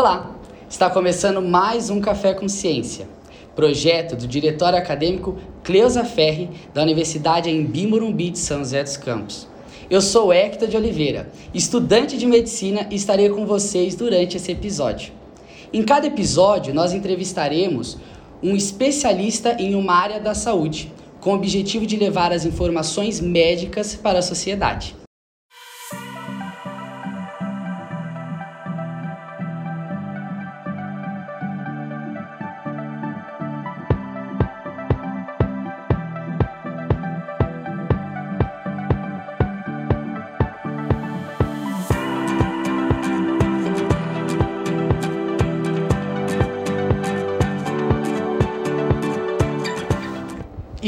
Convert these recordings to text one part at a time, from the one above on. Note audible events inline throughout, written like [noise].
Olá, está começando mais um Café com Ciência, projeto do diretório acadêmico Cleusa Ferri, da Universidade em Bimorumbi de São José dos Campos. Eu sou Hector de Oliveira, estudante de medicina e estarei com vocês durante esse episódio. Em cada episódio, nós entrevistaremos um especialista em uma área da saúde, com o objetivo de levar as informações médicas para a sociedade.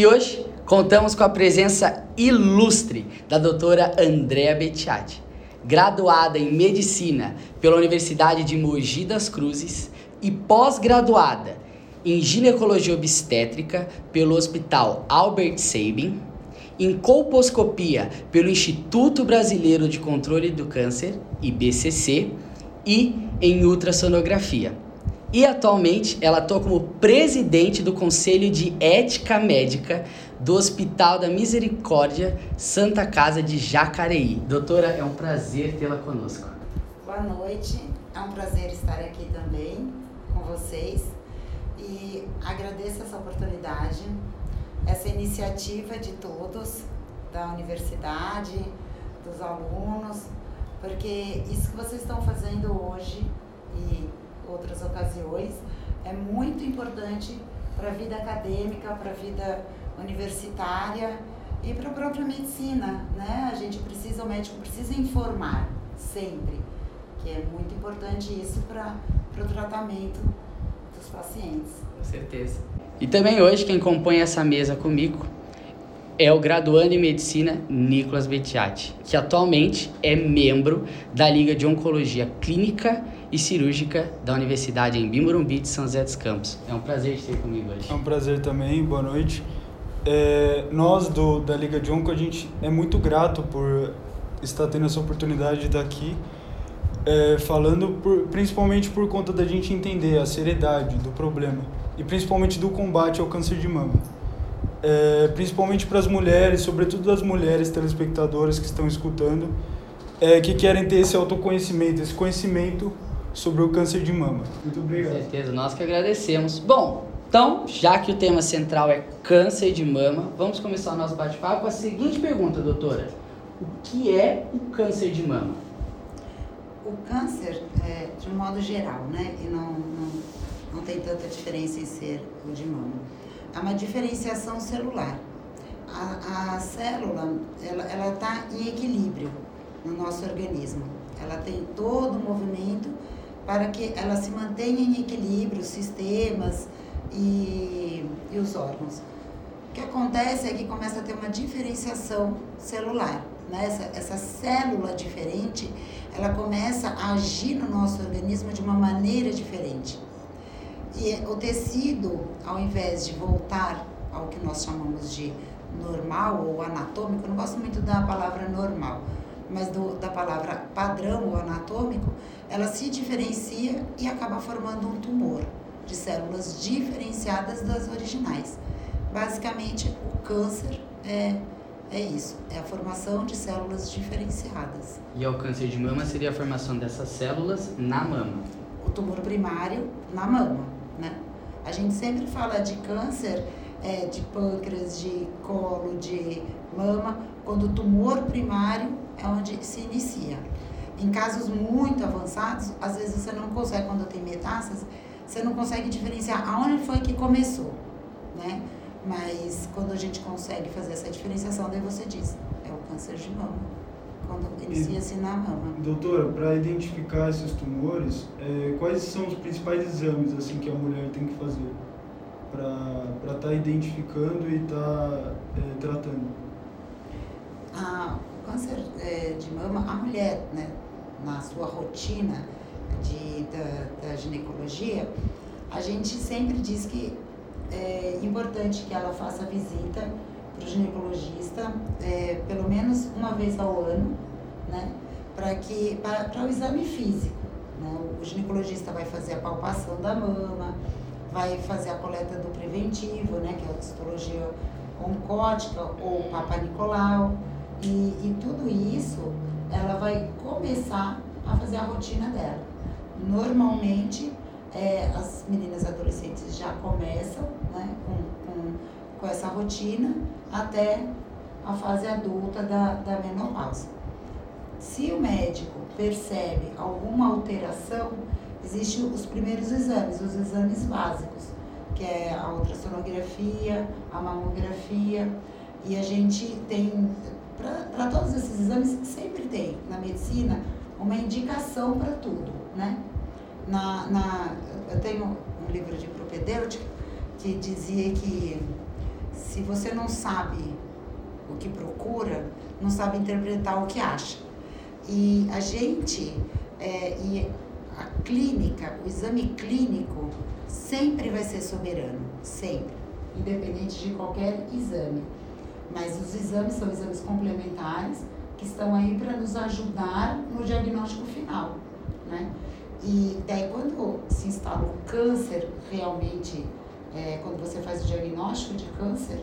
E hoje contamos com a presença ilustre da doutora Andréa Bettiati, graduada em Medicina pela Universidade de Mogi das Cruzes e pós-graduada em Ginecologia Obstétrica pelo Hospital Albert Sabin, em colposcopia pelo Instituto Brasileiro de Controle do Câncer, IBCC, e em ultrassonografia e atualmente ela atua como presidente do Conselho de Ética Médica do Hospital da Misericórdia Santa Casa de Jacareí. Doutora, é um prazer tê-la conosco. Boa noite, é um prazer estar aqui também com vocês e agradeço essa oportunidade, essa iniciativa de todos, da universidade, dos alunos, porque isso que vocês estão fazendo hoje e outras ocasiões, é muito importante para a vida acadêmica, para a vida universitária e para a própria medicina, né? A gente precisa, o médico precisa informar sempre, que é muito importante isso para o tratamento dos pacientes. Com certeza. E também hoje quem compõe essa mesa comigo é o graduando em medicina Nicolas Bettiati, que atualmente é membro da Liga de Oncologia Clínica e Cirúrgica da Universidade em Bimorumbi de São José dos Campos. É um prazer ter comigo hoje. É um prazer também, boa noite. É, nós do, da Liga de Onco, a gente é muito grato por estar tendo essa oportunidade de estar aqui, é, falando por, principalmente por conta da gente entender a seriedade do problema e principalmente do combate ao câncer de mama é, principalmente para as mulheres, sobretudo as mulheres telespectadoras que estão escutando, é, que querem ter esse autoconhecimento, esse conhecimento sobre o câncer de mama. Muito obrigado. Com certeza, nós que agradecemos. Bom, então, já que o tema central é câncer de mama, vamos começar o nosso bate-papo com a seguinte pergunta, doutora. O que é o câncer de mama? O câncer, é, de um modo geral, né, e não, não, não tem tanta diferença em ser o de mama há uma diferenciação celular. A, a célula, ela está em equilíbrio no nosso organismo. Ela tem todo o movimento para que ela se mantenha em equilíbrio, os sistemas e, e os órgãos. O que acontece é que começa a ter uma diferenciação celular. Né? Essa, essa célula diferente, ela começa a agir no nosso organismo de uma maneira diferente. E o tecido, ao invés de voltar ao que nós chamamos de normal ou anatômico, eu não gosto muito da palavra normal, mas do, da palavra padrão ou anatômico, ela se diferencia e acaba formando um tumor de células diferenciadas das originais. Basicamente, o câncer é, é isso, é a formação de células diferenciadas. E o câncer de mama seria a formação dessas células na mama? O tumor primário na mama né? A gente sempre fala de câncer é, de pâncreas, de colo, de mama, quando o tumor primário é onde se inicia. Em casos muito avançados, às vezes você não consegue, quando tem metástase, você não consegue diferenciar aonde foi que começou, né? Mas quando a gente consegue fazer essa diferenciação, daí você diz, é o câncer de mama quando inicia-se na mama. Doutora, para identificar esses tumores, é, quais são os principais exames assim que a mulher tem que fazer para estar tá identificando e estar tá, é, tratando? Ah, câncer é, de mama, a mulher, né, na sua rotina de, da, da ginecologia, a gente sempre diz que é importante que ela faça visita para o ginecologista é, pelo menos uma vez ao ano, né? Para que para, o exame físico, Né? O ginecologista vai fazer a palpação da mama, vai fazer a coleta do preventivo, né, que é a citologia oncótica ou Papa Nicolau. E, e tudo isso ela vai começar a fazer a rotina dela. Normalmente, é, as meninas adolescentes já começam né, com, com, com essa rotina até a fase adulta da, da menopausa. Se o médico percebe alguma alteração, existem os primeiros exames, os exames básicos, que é a ultrassonografia, a mamografia, e a gente tem, para todos esses exames, sempre tem na medicina uma indicação para tudo, né? Na, na, eu tenho um livro de propedêutica que dizia que se você não sabe o que procura, não sabe interpretar o que acha. E a gente, é, e a clínica, o exame clínico, sempre vai ser soberano, sempre, independente de qualquer exame. Mas os exames são exames complementares que estão aí para nos ajudar no diagnóstico final, né? E daí quando se instala o câncer realmente, é, quando você faz o diagnóstico de câncer,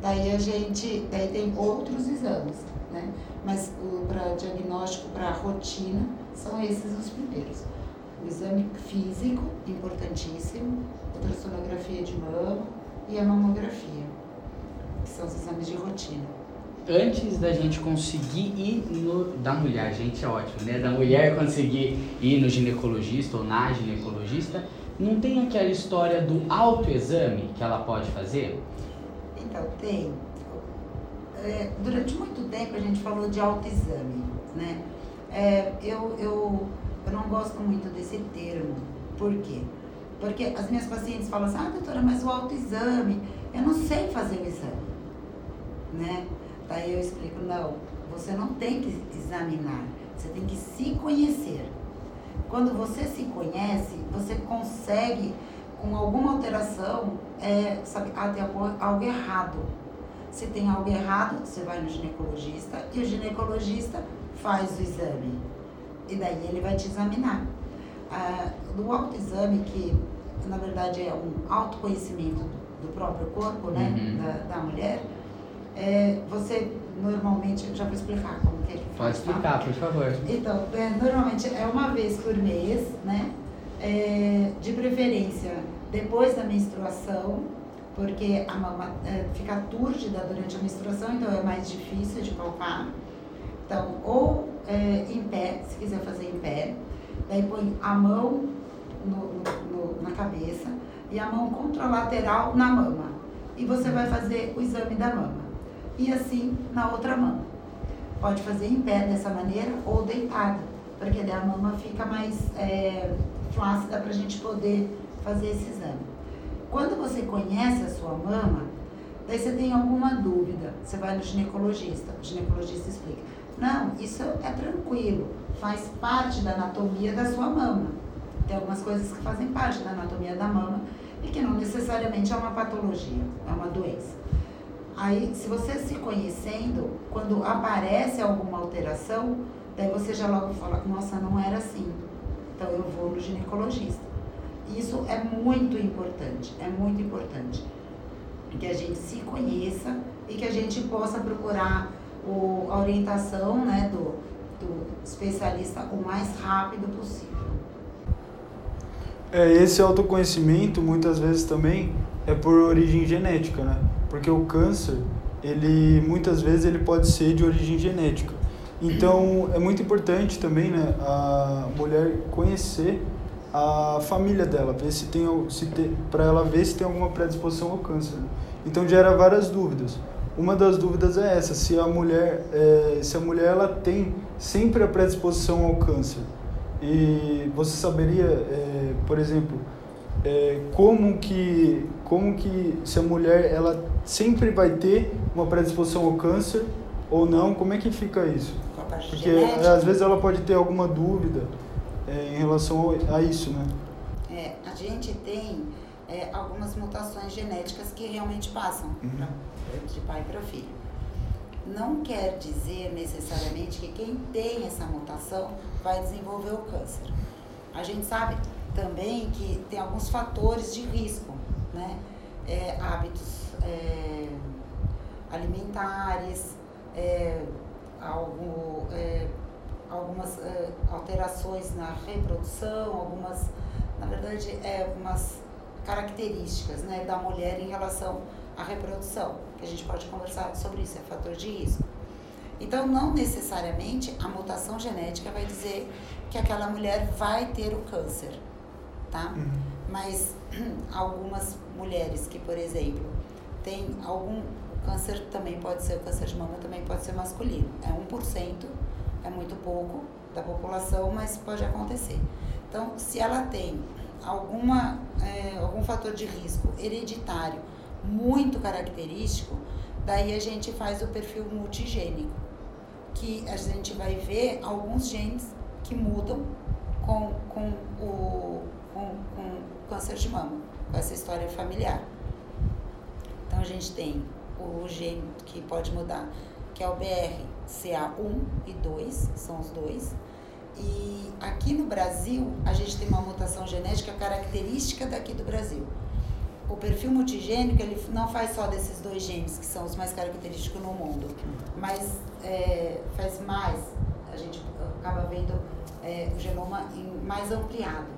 daí a gente, daí tem outros exames, né? Mas para diagnóstico, para rotina, são esses os primeiros. O exame físico, importantíssimo, ultrassonografia de mama e a mamografia, que são os exames de rotina antes da gente conseguir ir no. Da mulher, gente, é ótimo, né? Da mulher conseguir ir no ginecologista ou na ginecologista, não tem aquela história do autoexame que ela pode fazer? Então, tem. É, durante muito tempo a gente falou de autoexame, né? É, eu, eu, eu não gosto muito desse termo. Por quê? Porque as minhas pacientes falam assim, ah, doutora, mas o autoexame, eu não sei fazer o exame, né? Daí eu explico, não, você não tem que examinar, você tem que se conhecer. Quando você se conhece, você consegue, com alguma alteração, é, sabe, ah, tem algo, algo errado. Se tem algo errado, você vai no ginecologista e o ginecologista faz o exame. E daí ele vai te examinar. Ah, do autoexame, que na verdade é um autoconhecimento do próprio corpo, né, uhum. da, da mulher, é, você normalmente, já vou explicar como que é que faz. Pode explicar, tá? por favor. Então, é, normalmente é uma vez por mês, né? É, de preferência depois da menstruação, porque a mama é, fica túrgida durante a menstruação, então é mais difícil de palpar. Então, ou é, em pé, se quiser fazer em pé, daí põe a mão no, no, na cabeça e a mão contralateral na mama. E você vai fazer o exame da mama e assim na outra mão. Pode fazer em pé dessa maneira ou deitado, porque daí a mama fica mais é, flácida para a gente poder fazer esse exame. Quando você conhece a sua mama, daí você tem alguma dúvida, você vai no ginecologista, o ginecologista explica. Não, isso é tranquilo, faz parte da anatomia da sua mama. Tem algumas coisas que fazem parte da anatomia da mama e que não necessariamente é uma patologia, é uma doença. Aí, se você se conhecendo, quando aparece alguma alteração, daí você já logo fala, nossa, não era assim. Então eu vou no ginecologista. Isso é muito importante, é muito importante. Que a gente se conheça e que a gente possa procurar o, a orientação né, do, do especialista o mais rápido possível. É, esse autoconhecimento, muitas vezes também, é por origem genética, né? Porque o câncer, ele muitas vezes ele pode ser de origem genética. Então, é muito importante também, né, a mulher conhecer a família dela, ver se tem se para ela ver se tem alguma predisposição ao câncer. Então gera várias dúvidas. Uma das dúvidas é essa, se a mulher é, se a mulher ela tem sempre a predisposição ao câncer. E você saberia, é, por exemplo, é, como que como que se a mulher ela sempre vai ter uma predisposição ao câncer ou não? Como é que fica isso? Porque genética. às vezes ela pode ter alguma dúvida é, em relação a isso né? É, a gente tem é, algumas mutações genéticas que realmente passam uhum. pra, de pai para filho. Não quer dizer necessariamente que quem tem essa mutação vai desenvolver o câncer. A gente sabe também que tem alguns fatores de risco, né? É, hábitos é, alimentares, é, algum, é, algumas é, alterações na reprodução, algumas, na verdade, é, umas características né, da mulher em relação à reprodução, que a gente pode conversar sobre isso, é fator de risco. Então, não necessariamente a mutação genética vai dizer que aquela mulher vai ter o câncer, tá? Uhum. Mas [clears throat] algumas mulheres que, por exemplo, têm algum câncer também pode ser, o câncer de mama também pode ser masculino. É 1%, é muito pouco da população, mas pode acontecer. Então, se ela tem alguma, é, algum fator de risco hereditário muito característico, daí a gente faz o perfil multigênico, que a gente vai ver alguns genes que mudam com, com, o, com, com câncer de mama, com essa história familiar. Então a gente tem o gene que pode mudar, que é o BRCA1 e 2, são os dois. E aqui no Brasil, a gente tem uma mutação genética característica daqui do Brasil. O perfil multigênico, ele não faz só desses dois genes, que são os mais característicos no mundo, mas é, faz mais, a gente acaba vendo é, o genoma mais ampliado.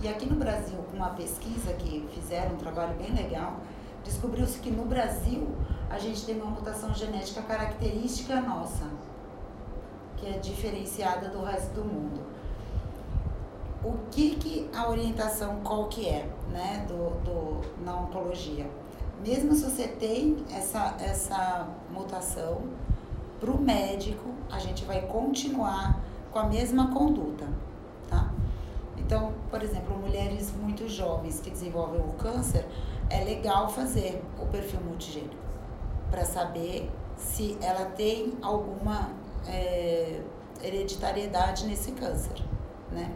E aqui no Brasil, com uma pesquisa que fizeram, um trabalho bem legal, descobriu-se que no Brasil a gente tem uma mutação genética característica nossa, que é diferenciada do resto do mundo. O que, que a orientação qual que é, né, do, do, na oncologia? Mesmo se você tem essa, essa mutação, para o médico a gente vai continuar com a mesma conduta? Então, por exemplo, mulheres muito jovens que desenvolvem o câncer, é legal fazer o perfil multigênico para saber se ela tem alguma é, hereditariedade nesse câncer, né?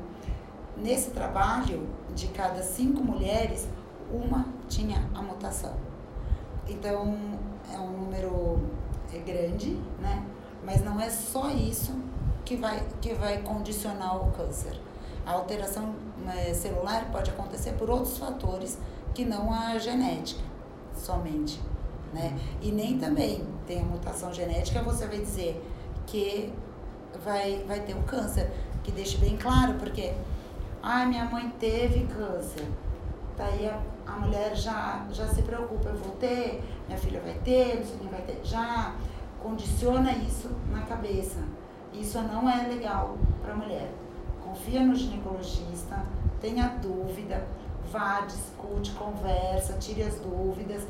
Nesse trabalho, de cada cinco mulheres, uma tinha a mutação. Então, é um número é grande, né? Mas não é só isso que vai, que vai condicionar o câncer. A alteração é, celular pode acontecer por outros fatores que não a genética somente, né? E nem também tem a mutação genética, você vai dizer que vai, vai ter um câncer, que deixe bem claro, porque, ai, minha mãe teve câncer, daí a, a mulher já, já se preocupa, eu vou ter, minha filha vai ter, não sei quem vai ter, já condiciona isso na cabeça. Isso não é legal para a mulher. Confia no ginecologista, tenha dúvida, vá, discute, conversa, tire as dúvidas,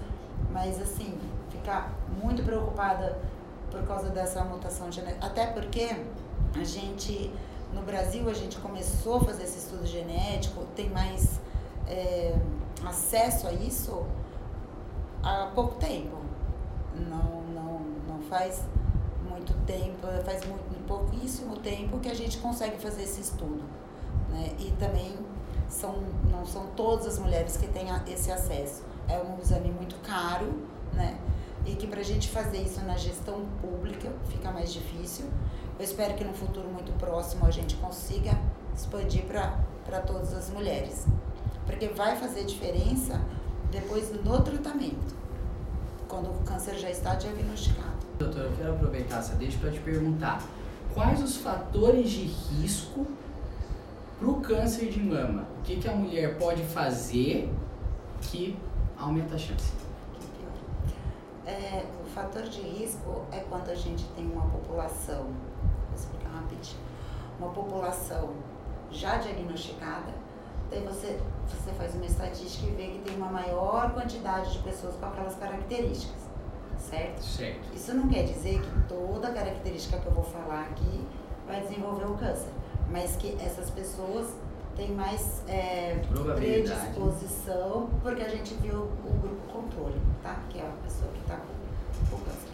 mas assim, ficar muito preocupada por causa dessa mutação genética. Até porque a gente, no Brasil, a gente começou a fazer esse estudo genético, tem mais é, acesso a isso há pouco tempo. Não, não, não faz muito tempo, faz muito, pouquíssimo tempo que a gente consegue fazer esse estudo. Né? E também são, não são todas as mulheres que têm esse acesso. É um exame muito caro, né? E que para a gente fazer isso na gestão pública fica mais difícil. Eu espero que no futuro muito próximo a gente consiga expandir para todas as mulheres. Porque vai fazer diferença depois no tratamento, quando o câncer já está diagnosticado. Doutora, eu quero aproveitar essa deixa para te perguntar quais os fatores de risco para o câncer de mama? O que, que a mulher pode fazer que aumenta a chance? É, o fator de risco é quando a gente tem uma população, vou explicar rapidinho, uma população já diagnosticada, daí você, você faz uma estatística e vê que tem uma maior quantidade de pessoas com aquelas características, certo? Certo. Isso não quer dizer que toda característica que eu vou falar aqui vai desenvolver o câncer mas que essas pessoas têm mais é, predisposição, porque a gente viu o grupo controle, tá? Que é a pessoa que está com, com câncer.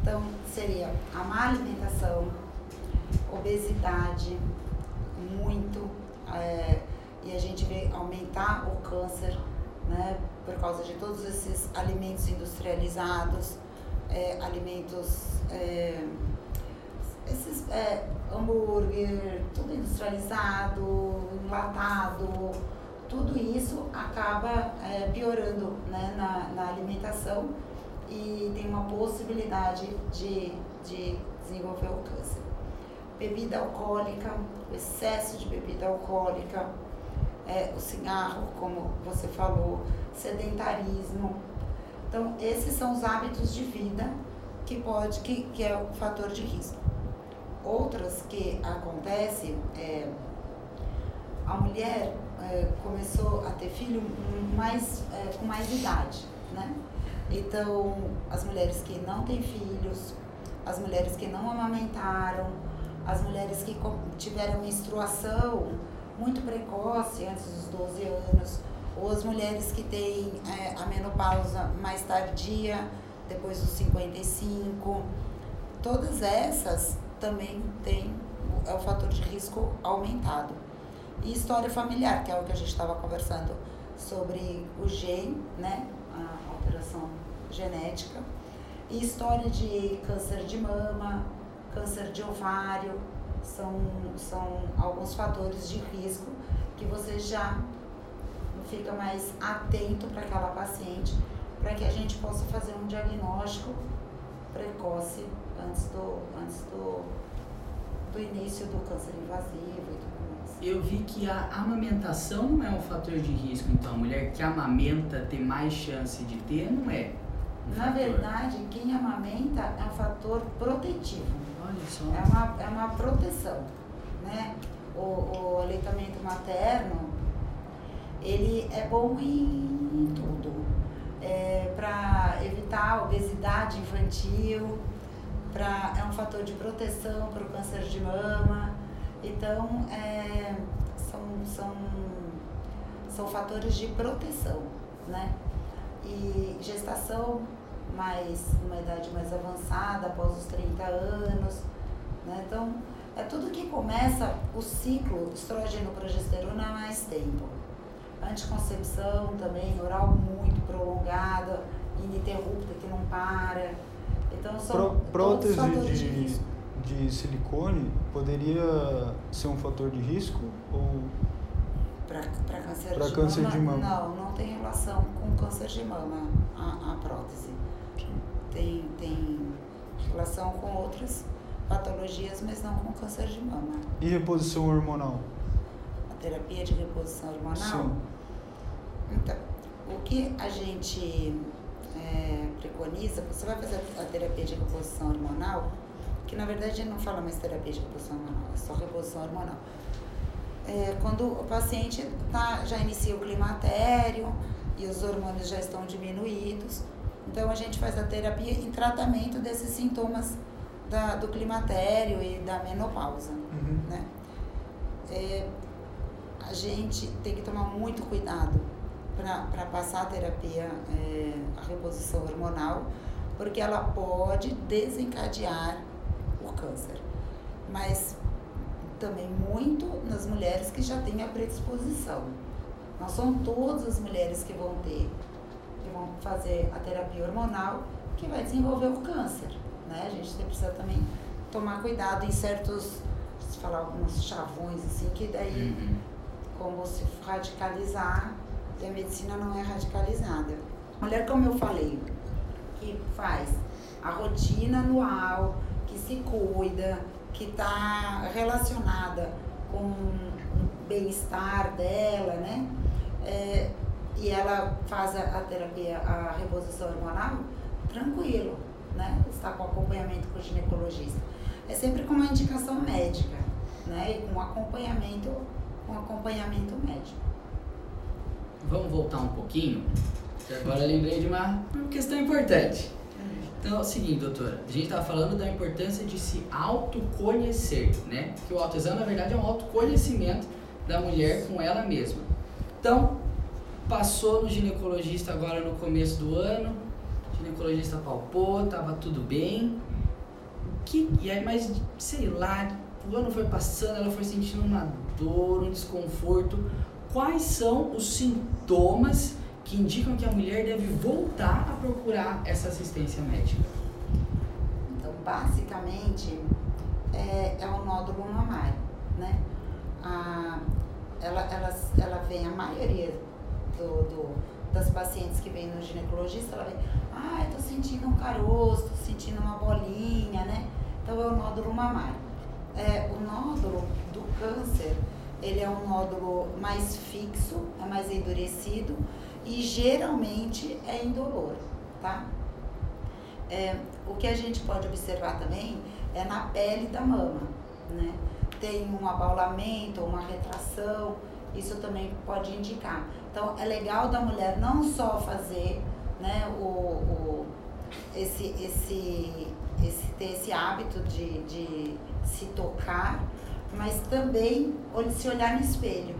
Então, seria a má alimentação, obesidade, muito, é, e a gente vê aumentar o câncer, né? Por causa de todos esses alimentos industrializados, é, alimentos é, esses é, hambúrguer, tudo industrializado, enlatado, tudo isso acaba é, piorando né, na, na alimentação e tem uma possibilidade de, de desenvolver o câncer. Bebida alcoólica, o excesso de bebida alcoólica, é, o cigarro, como você falou, sedentarismo. Então, esses são os hábitos de vida que pode, que, que é o fator de risco. Outras que acontece é a mulher é, começou a ter filho mais, é, com mais idade, né? Então, as mulheres que não têm filhos, as mulheres que não amamentaram, as mulheres que tiveram menstruação muito precoce, antes dos 12 anos, ou as mulheres que têm é, a menopausa mais tardia, depois dos 55, todas essas também têm é o fator de risco aumentado. E história familiar, que é o que a gente estava conversando sobre o gene, né, a alteração genética, e história de câncer de mama, câncer de ovário, são, são alguns fatores de risco que você já fica mais atento para aquela paciente, para que a gente possa fazer um diagnóstico precoce antes do, antes do, do início do câncer invasivo e tudo mais. Eu vi que a amamentação não é um fator de risco, então a mulher que amamenta tem mais chance de ter, não é? Um Na fator. verdade, quem amamenta é um fator protetivo. Olha só. É uma, é uma proteção, né? O, o aleitamento materno, ele é bom em, tudo. É, para evitar a obesidade infantil, pra, é um fator de proteção para o câncer de mama. Então, é, são, são, são fatores de proteção, né? E gestação mais, uma idade mais avançada, após os 30 anos. Né? Então, é tudo que começa o ciclo estrógeno-progesterona há mais tempo. Anticoncepção também, oral muito prolongada, ininterrupta, que não para. Então, são Pró prótese de, de, de silicone poderia ser um fator de risco? Ou para câncer, pra de, câncer mama, de mama? Não, não tem relação com câncer de mama a, a prótese tem, tem relação com outras patologias, mas não com câncer de mama. E reposição hormonal? A terapia de reposição hormonal? Sim. Então, o que a gente é, preconiza, você vai fazer a terapia de reposição hormonal, que na verdade a gente não fala mais terapia de reposição hormonal, é só reposição hormonal. É, quando o paciente tá, já inicia o climatério e os hormônios já estão diminuídos, então a gente faz a terapia em tratamento desses sintomas da, do climatério e da menopausa. Uhum. Né? É, a gente tem que tomar muito cuidado para passar a terapia, é, a reposição hormonal, porque ela pode desencadear o câncer. Mas também muito nas mulheres que já têm a predisposição. Não são todas as mulheres que vão ter vão fazer a terapia hormonal que vai desenvolver o câncer. Né? A gente precisa também tomar cuidado em certos, se falar alguns chavões assim, que daí, uhum. como se radicalizar, e a medicina não é radicalizada. Mulher, como eu falei, que faz a rotina anual, que se cuida, que está relacionada com o bem-estar dela, né? É, e ela faz a, a terapia, a reposição hormonal, tranquilo, né? Está com acompanhamento com o ginecologista. É sempre com uma indicação médica, né? E com acompanhamento, com acompanhamento médico. Vamos voltar um pouquinho, agora lembrei de uma questão importante. Então é o seguinte, doutora, a gente estava falando da importância de se autoconhecer, né? Que o autoexame, na verdade, é um autoconhecimento da mulher com ela mesma. Então, Passou no ginecologista agora no começo do ano, o ginecologista palpou, tava tudo bem. Que, e aí, mas sei lá, o ano foi passando, ela foi sentindo uma dor, um desconforto. Quais são os sintomas que indicam que a mulher deve voltar a procurar essa assistência médica? Então, basicamente, é, é o nódulo mamário, né? A, ela, ela, ela vem, a maioria do, do, das pacientes que vêm no ginecologista, ela vem, ah, eu tô sentindo um caroço, tô sentindo uma bolinha, né? Então é o nódulo mamário. É, o nódulo do câncer, ele é um nódulo mais fixo, é mais endurecido e geralmente é indolor, tá? É, o que a gente pode observar também é na pele da mama, né? Tem um abaulamento, uma retração, isso também pode indicar. Então é legal da mulher não só fazer, né, o, o esse, esse, esse, ter esse hábito de, de se tocar, mas também se olhar no espelho,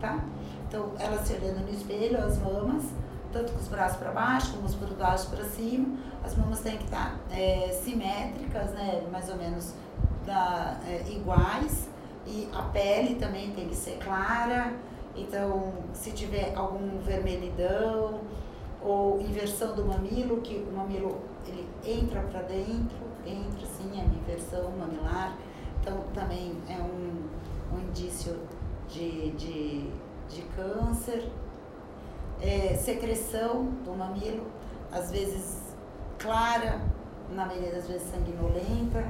tá? Então, ela se olhando no espelho, as mamas, tanto com os braços para baixo como os braços para cima, as mamas têm que estar é, simétricas, né? Mais ou menos da, é, iguais, e a pele também tem que ser clara. Então, se tiver algum vermelhidão ou inversão do mamilo, que o mamilo ele entra para dentro, entra assim, a inversão mamilar, então também é um, um indício de, de, de câncer. É, secreção do mamilo, às vezes clara, na maioria das vezes sanguinolenta.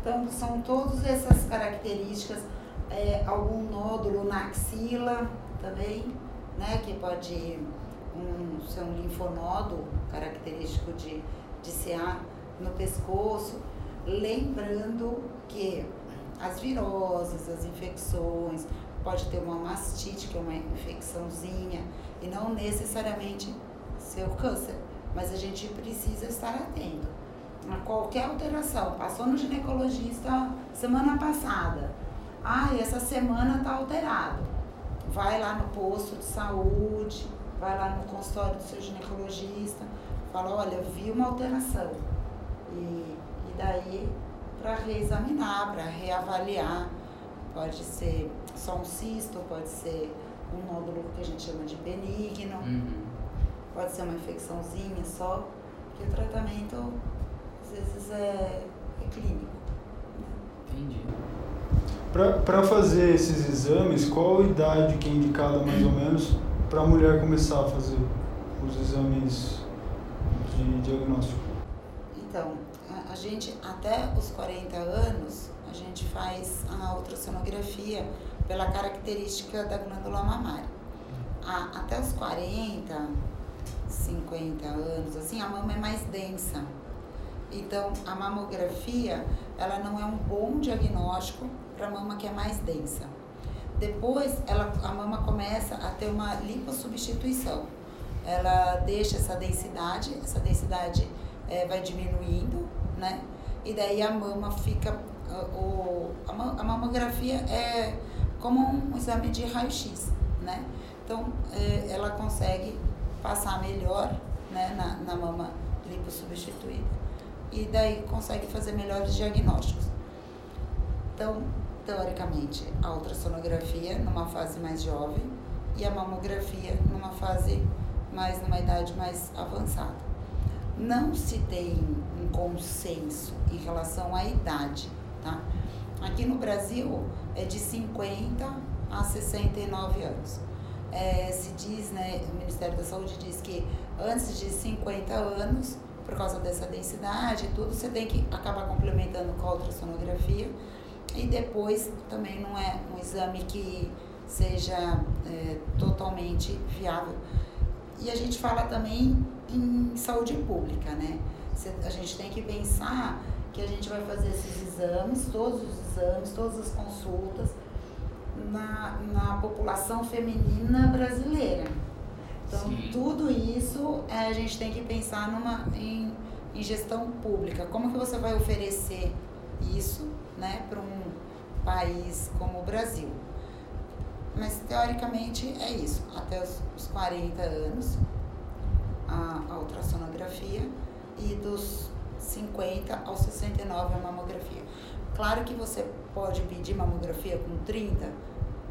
Então, são todas essas características. É, algum nódulo na axila também, né, que pode um, ser um linfonodo característico de, de CA no pescoço. Lembrando que as viroses, as infecções, pode ter uma mastite, que é uma infecçãozinha, e não necessariamente ser o câncer, mas a gente precisa estar atento a qualquer alteração. Passou no ginecologista semana passada, ah, essa semana está alterado. Vai lá no posto de saúde, vai lá no consultório do seu ginecologista, fala, olha, vi uma alteração. E, e daí para reexaminar, para reavaliar. Pode ser só um cisto, pode ser um nódulo que a gente chama de benigno, uhum. pode ser uma infecçãozinha só, que o tratamento às vezes é, é clínico. Entendi. Para fazer esses exames, qual a idade que é indicada mais ou menos para a mulher começar a fazer os exames de diagnóstico? Então, gente, até os 40 anos, a gente faz a ultrassonografia pela característica da glândula mamária. A, até os 40, 50 anos, assim, a mama é mais densa. Então, a mamografia, ela não é um bom diagnóstico para a mama que é mais densa. Depois, ela, a mama começa a ter uma lipossubstituição. Ela deixa essa densidade, essa densidade é, vai diminuindo né? E daí a mama fica. O, a, mamografia é como um exame de raio-x, né? Então, é, ela consegue passar melhor né, na, na mama lipossubstituída. E daí consegue fazer melhores diagnósticos. Então, teoricamente, a ultrassonografia numa fase mais jovem e a mamografia numa fase mais, numa idade mais avançada não se tem consenso em relação à idade, tá? Aqui no Brasil é de 50 a 69 anos. É, se diz, né, o Ministério da Saúde diz que antes de 50 anos, por causa dessa densidade e tudo, você tem que acabar complementando com a ultrassonografia e depois também não é um exame que seja é, totalmente viável. E a gente fala também em saúde pública, né? A gente tem que pensar que a gente vai fazer esses exames, todos os exames, todas as consultas na, na população feminina brasileira. Então, Sim. tudo isso é, a gente tem que pensar numa, em, em gestão pública. Como que você vai oferecer isso né, para um país como o Brasil? Mas, teoricamente, é isso. Até os, os 40 anos, a, a ultrassonografia e dos 50 aos 69 a mamografia. Claro que você pode pedir mamografia com 30,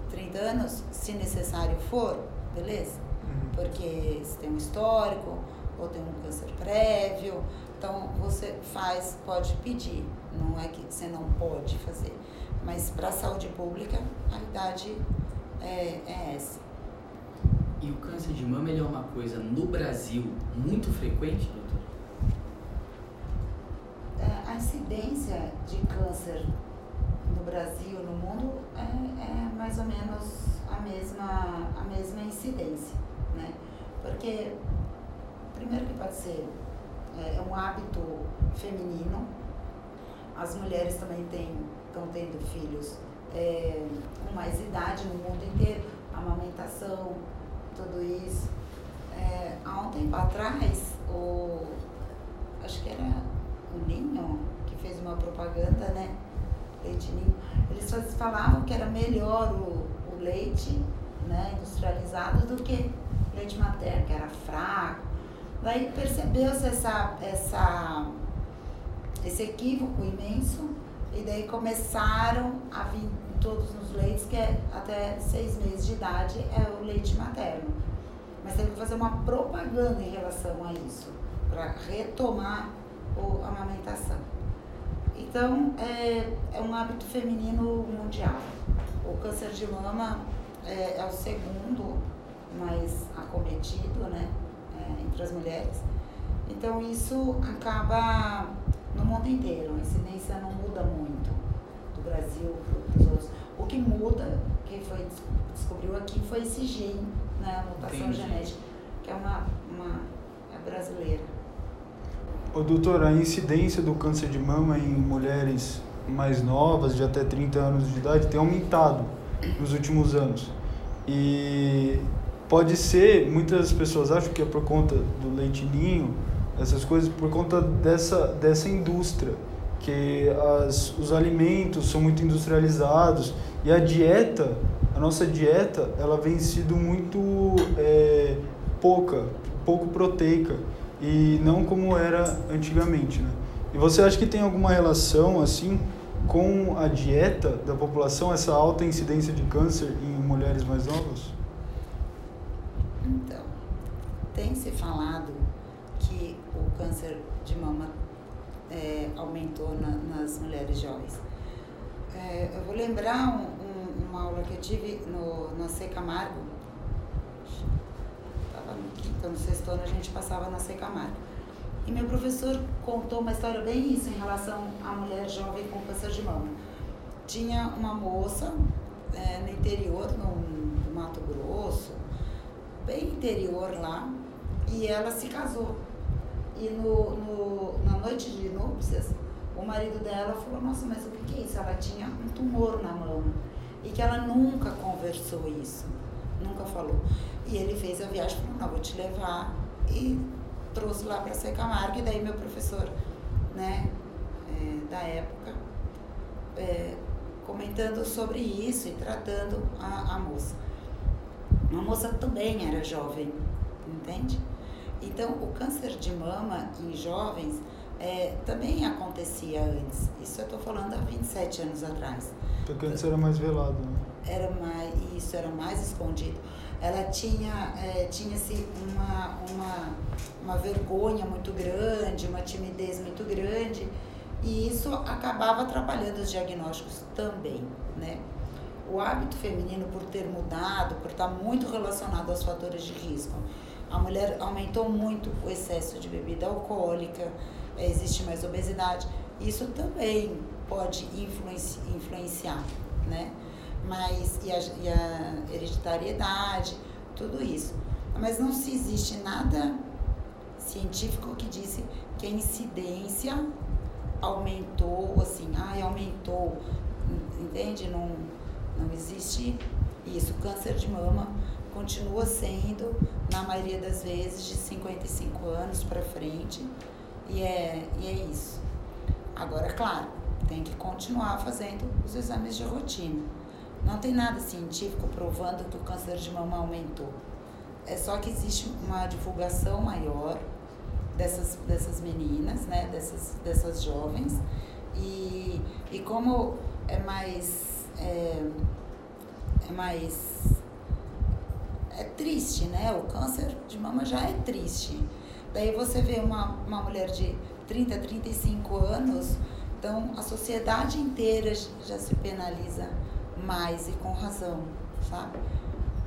30 anos, se necessário for, beleza? Uhum. Porque se tem um histórico ou tem um câncer prévio, Então você faz, pode pedir, não é que você não pode fazer. Mas para a saúde pública, a idade é, é essa. E o câncer de mama ele é uma coisa no Brasil muito frequente, doutor? É, a incidência de câncer no Brasil, no mundo, é, é, mais ou menos a mesma, a mesma incidência, né? Porque, primeiro que pode ser é, um hábito feminino, as mulheres também estão tendo filhos é, com mais idade no mundo inteiro, amamentação, tudo isso. É, há um tempo atrás, o, acho que era o Ninho que fez uma propaganda, né? Leite Ninho. Eles falavam que era melhor o, o leite né, industrializado do que leite materno, que era fraco. Daí percebeu-se essa, essa, esse equívoco imenso e daí começaram a vir todos nos leites, que é até seis meses de idade é o leite materno. Mas teve que fazer uma propaganda em relação a isso, para retomar o, a amamentação. Então, é, é um hábito feminino mundial. O câncer de mama é, é o segundo mais acometido, né, é, entre as mulheres. Então, isso acaba no mundo inteiro, a incidência não muda muito do Brasil para os outros. O que muda, quem foi, descobriu aqui, foi esse gene, né, a mutação Entendi. genética, que é uma, uma é brasileira. Ô, doutor, a incidência do câncer de mama em mulheres mais novas, de até 30 anos de idade, tem aumentado nos últimos anos. E pode ser, muitas pessoas acham que é por conta do leitinho, essas coisas, por conta dessa, dessa indústria, que as, os alimentos são muito industrializados e a dieta, a nossa dieta, ela vem sido muito é, pouca, pouco proteica e não como era antigamente, né? E você acha que tem alguma relação assim com a dieta da população, essa alta incidência de câncer em mulheres mais novas? Então, tem se falado que o câncer de mama é, aumentou na, nas mulheres jovens. É, eu vou lembrar um, um, uma aula que eu tive no, no C. Camargo, estava no sexto ano, a gente passava na C. Camargo. E meu professor contou uma história bem isso em relação à mulher jovem com câncer de mama. Tinha uma moça é, no interior, no, no Mato Grosso, bem interior lá, e ela se casou. E no, no, na noite de núpcias, o marido dela falou, nossa, mas o que é isso? Ela tinha um tumor na mão. E que ela nunca conversou isso. Nunca falou. E ele fez a viagem, falou, não, vou te levar. E trouxe lá para Ser Camargo. E daí meu professor, né, é, da época, é, comentando sobre isso e tratando a, a moça. Uma moça também era jovem, entende? Então, o câncer de mama em jovens é, também acontecia antes. Isso eu estou falando há 27 anos atrás. Porque antes era mais velado, né? Era mais, isso era mais escondido. Ela tinha, é, tinha-se uma, uma, uma vergonha muito grande, uma timidez muito grande, e isso acabava atrapalhando os diagnósticos também, né? O hábito feminino, por ter mudado, por estar muito relacionado aos fatores de risco, a mulher aumentou muito o excesso de bebida alcoólica, é, existe mais obesidade. Isso também pode influenci, influenciar, né? Mas, e a, e a hereditariedade, tudo isso. Mas não se existe nada científico que disse que a incidência aumentou, assim, ai, aumentou, entende? Não, não existe isso. Câncer de mama continua sendo, na maioria das vezes, de 55 anos para frente. E é, e é isso. Agora, claro, tem que continuar fazendo os exames de rotina. Não tem nada científico provando que o câncer de mama aumentou. É só que existe uma divulgação maior dessas, dessas meninas, né, dessas, dessas jovens. E, e como é mais, é, é mais é triste, né? O câncer de mama já é triste. Daí você vê uma, uma mulher de 30, 35 anos, então a sociedade inteira já se penaliza mais e com razão, sabe?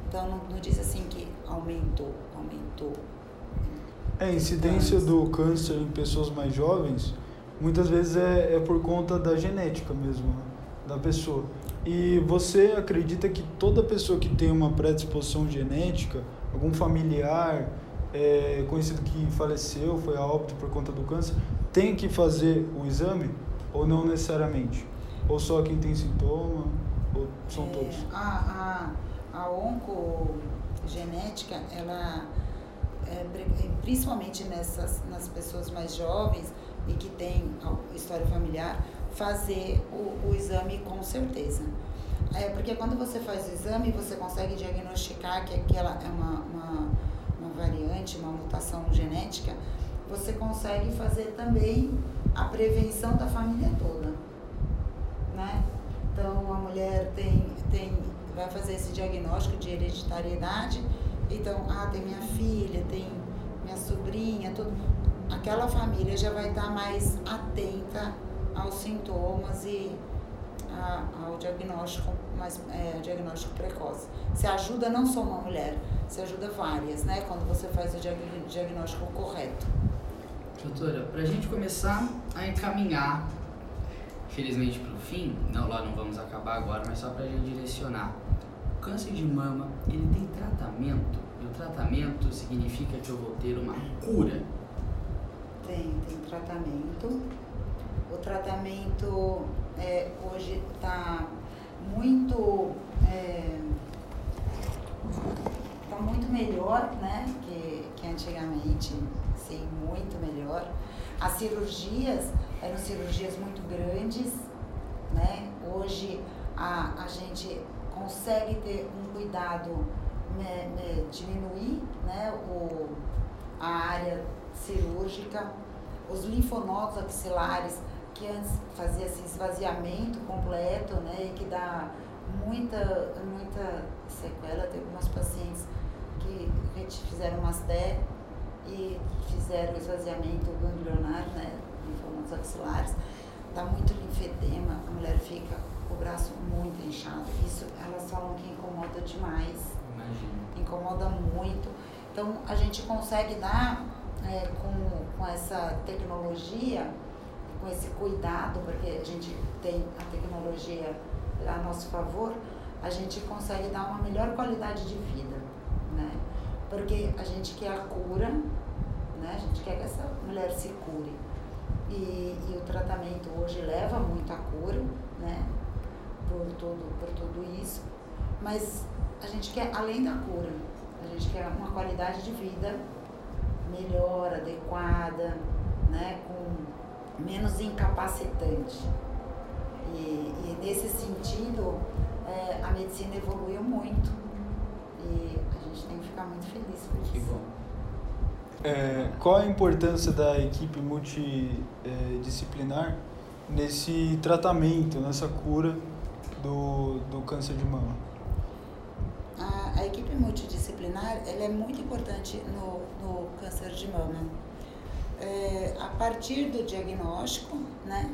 Então não, não diz assim que aumentou, aumentou. É, a incidência do câncer em pessoas mais jovens muitas vezes é, é por conta da genética mesmo né, da pessoa. E você acredita que toda pessoa que tem uma predisposição genética, algum familiar é, conhecido que faleceu, foi a óbito por conta do câncer, tem que fazer o exame ou não necessariamente? Ou só quem tem sintoma? Ou são é, todos? A, a, a oncogenética, ela, é, principalmente nessas, nas pessoas mais jovens e que têm história familiar, fazer o, o exame com certeza. É, porque quando você faz o exame, você consegue diagnosticar que aquela é uma, uma, uma variante, uma mutação genética, você consegue fazer também a prevenção da família toda. Né? Então, a mulher tem, tem, vai fazer esse diagnóstico de hereditariedade, então, ah, tem minha filha, tem minha sobrinha, tudo. Aquela família já vai estar mais atenta aos sintomas e a, ao diagnóstico, mais, é, diagnóstico precoce. Se ajuda não só uma mulher, se ajuda várias, né? Quando você faz o diagnóstico correto. Doutora, para a gente começar a encaminhar, felizmente para o fim, não, lá não vamos acabar agora, mas só para a gente direcionar. O câncer de mama, ele tem tratamento? E o tratamento significa que eu vou ter uma cura? Tem, tem tratamento. O tratamento é, hoje está muito é, tá muito melhor né, que, que antigamente, sim, muito melhor. As cirurgias eram cirurgias muito grandes, né? Hoje a, a gente consegue ter um cuidado, né, né, diminuir né, o, a área cirúrgica, os linfonodos axilares que antes fazia esse esvaziamento completo, né, e que dá muita, muita sequela. Teve algumas pacientes que fizeram masté e fizeram esvaziamento ganglionar, né, linfonodos axilares. Dá muito linfedema, a mulher fica com o braço muito inchado. Isso elas falam que incomoda demais. Imagina. Incomoda muito. Então a gente consegue dar é, com, com essa tecnologia com esse cuidado, porque a gente tem a tecnologia a nosso favor, a gente consegue dar uma melhor qualidade de vida, né? Porque a gente quer a cura, né? A gente quer que essa mulher se cure. E, e o tratamento hoje leva muito à cura, né? Por tudo, por tudo isso. Mas a gente quer, além da cura, a gente quer uma qualidade de vida melhor, adequada, né? Com menos incapacitante. E, e nesse sentido, é, a medicina evoluiu muito. E a gente tem que ficar muito feliz por isso. Que bom. É, qual a importância da equipe multidisciplinar nesse tratamento, nessa cura do, do câncer de mama? A, a equipe multidisciplinar ela é muito importante no, no câncer de mama é, a partir do diagnóstico, né?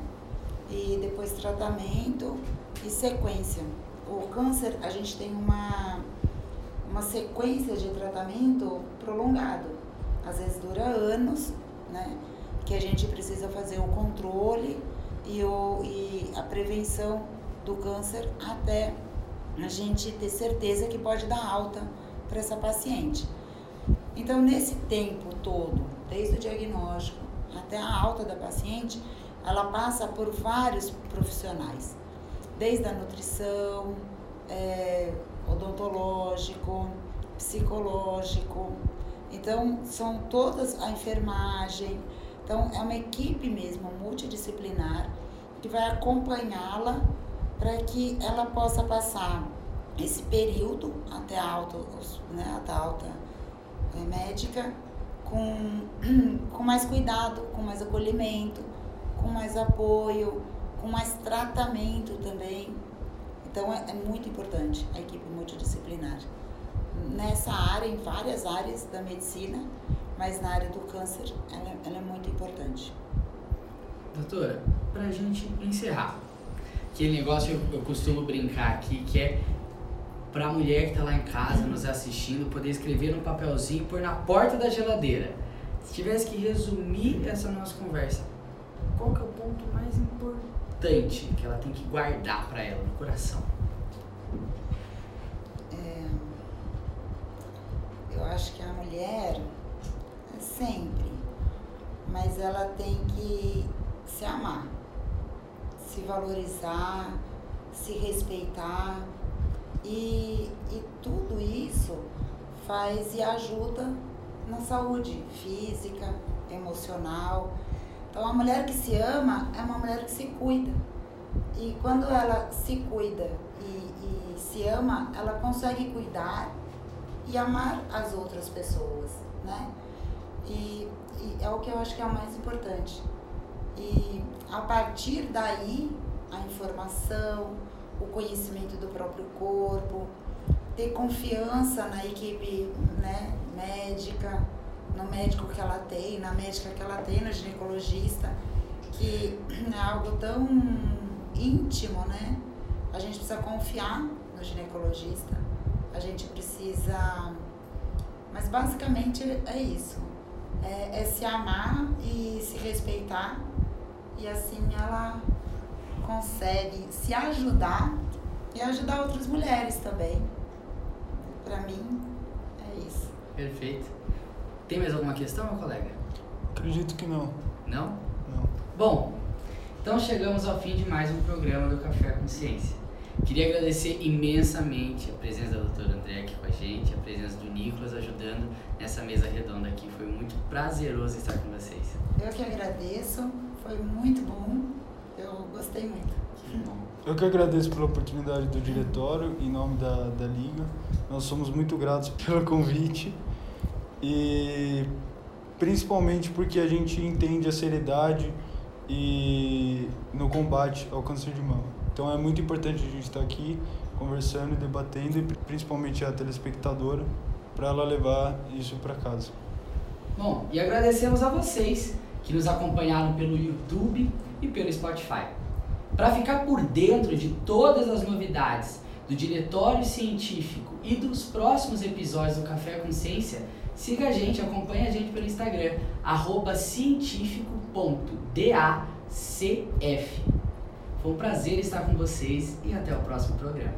E depois tratamento e sequência. O câncer, a gente tem uma, uma sequência de tratamento prolongado. Às vezes dura anos, né? Que a gente precisa fazer o controle e, o, e a prevenção do câncer até a gente ter certeza que pode dar alta para essa paciente. Então, nesse tempo todo, desde o diagnóstico até a alta da paciente, ela passa por vários profissionais, desde a nutrição, é, odontológico, psicológico. Então, são todas a enfermagem. Então, é uma equipe mesmo multidisciplinar que vai acompanhá-la para que ela possa passar esse período até a alta, né, até a alta é, médica com, [clears throat] com mais cuidado, com mais acolhimento, com mais apoio, com mais tratamento também. Então é, é muito importante. Nessa área, em várias áreas da medicina, mas na área do câncer, ela, ela é muito importante. Doutora, pra gente encerrar, aquele negócio eu, eu costumo brincar aqui que é pra mulher que tá lá em casa nos assistindo poder escrever no papelzinho e pôr na porta da geladeira. Se tivesse que resumir essa nossa conversa, qual que é o ponto mais importante que ela tem que guardar para ela no coração? É, eu acho que a mulher é sempre, mas ela tem que se amar, se valorizar, se respeitar e, e tudo isso faz e ajuda na saúde física, emocional. Então, a mulher que se ama é uma mulher que se cuida. E quando ela se cuida e, e se ama, ela consegue cuidar e amar as outras pessoas, né? E, e é o que eu acho que é o mais importante. E a partir daí, a informação, o conhecimento do próprio corpo, ter confiança na equipe né, médica, no médico que ela tem, na médica que ela tem, no ginecologista, que é algo tão íntimo, né? A gente precisa confiar no ginecologista, a gente precisa. Mas basicamente é isso. É, é se amar e se respeitar, e assim ela consegue se ajudar e ajudar outras mulheres também. Para mim, é isso. Perfeito. Tem mais alguma questão, meu colega? Acredito que não. Não? Não. Bom, então chegamos ao fim de mais um programa do Café com Ciência. Queria agradecer imensamente a presença da doutora André aqui com a gente, a presença do Nicolas ajudando nessa mesa redonda aqui. Foi muito prazeroso estar com vocês. Eu que agradeço, foi muito bom, eu gostei muito. Que bom. Eu que agradeço pela oportunidade do diretório, em nome da, da Liga. Nós somos muito gratos [laughs] pelo convite e principalmente porque a gente entende a seriedade e no combate ao câncer de mama. Então é muito importante a gente estar aqui conversando debatendo, e principalmente a telespectadora, para ela levar isso para casa. Bom, e agradecemos a vocês que nos acompanharam pelo YouTube e pelo Spotify. Para ficar por dentro de todas as novidades do Diretório Científico e dos próximos episódios do Café com Ciência, siga a gente, acompanhe a gente pelo Instagram, científico.dacf. Foi um prazer estar com vocês e até o próximo programa.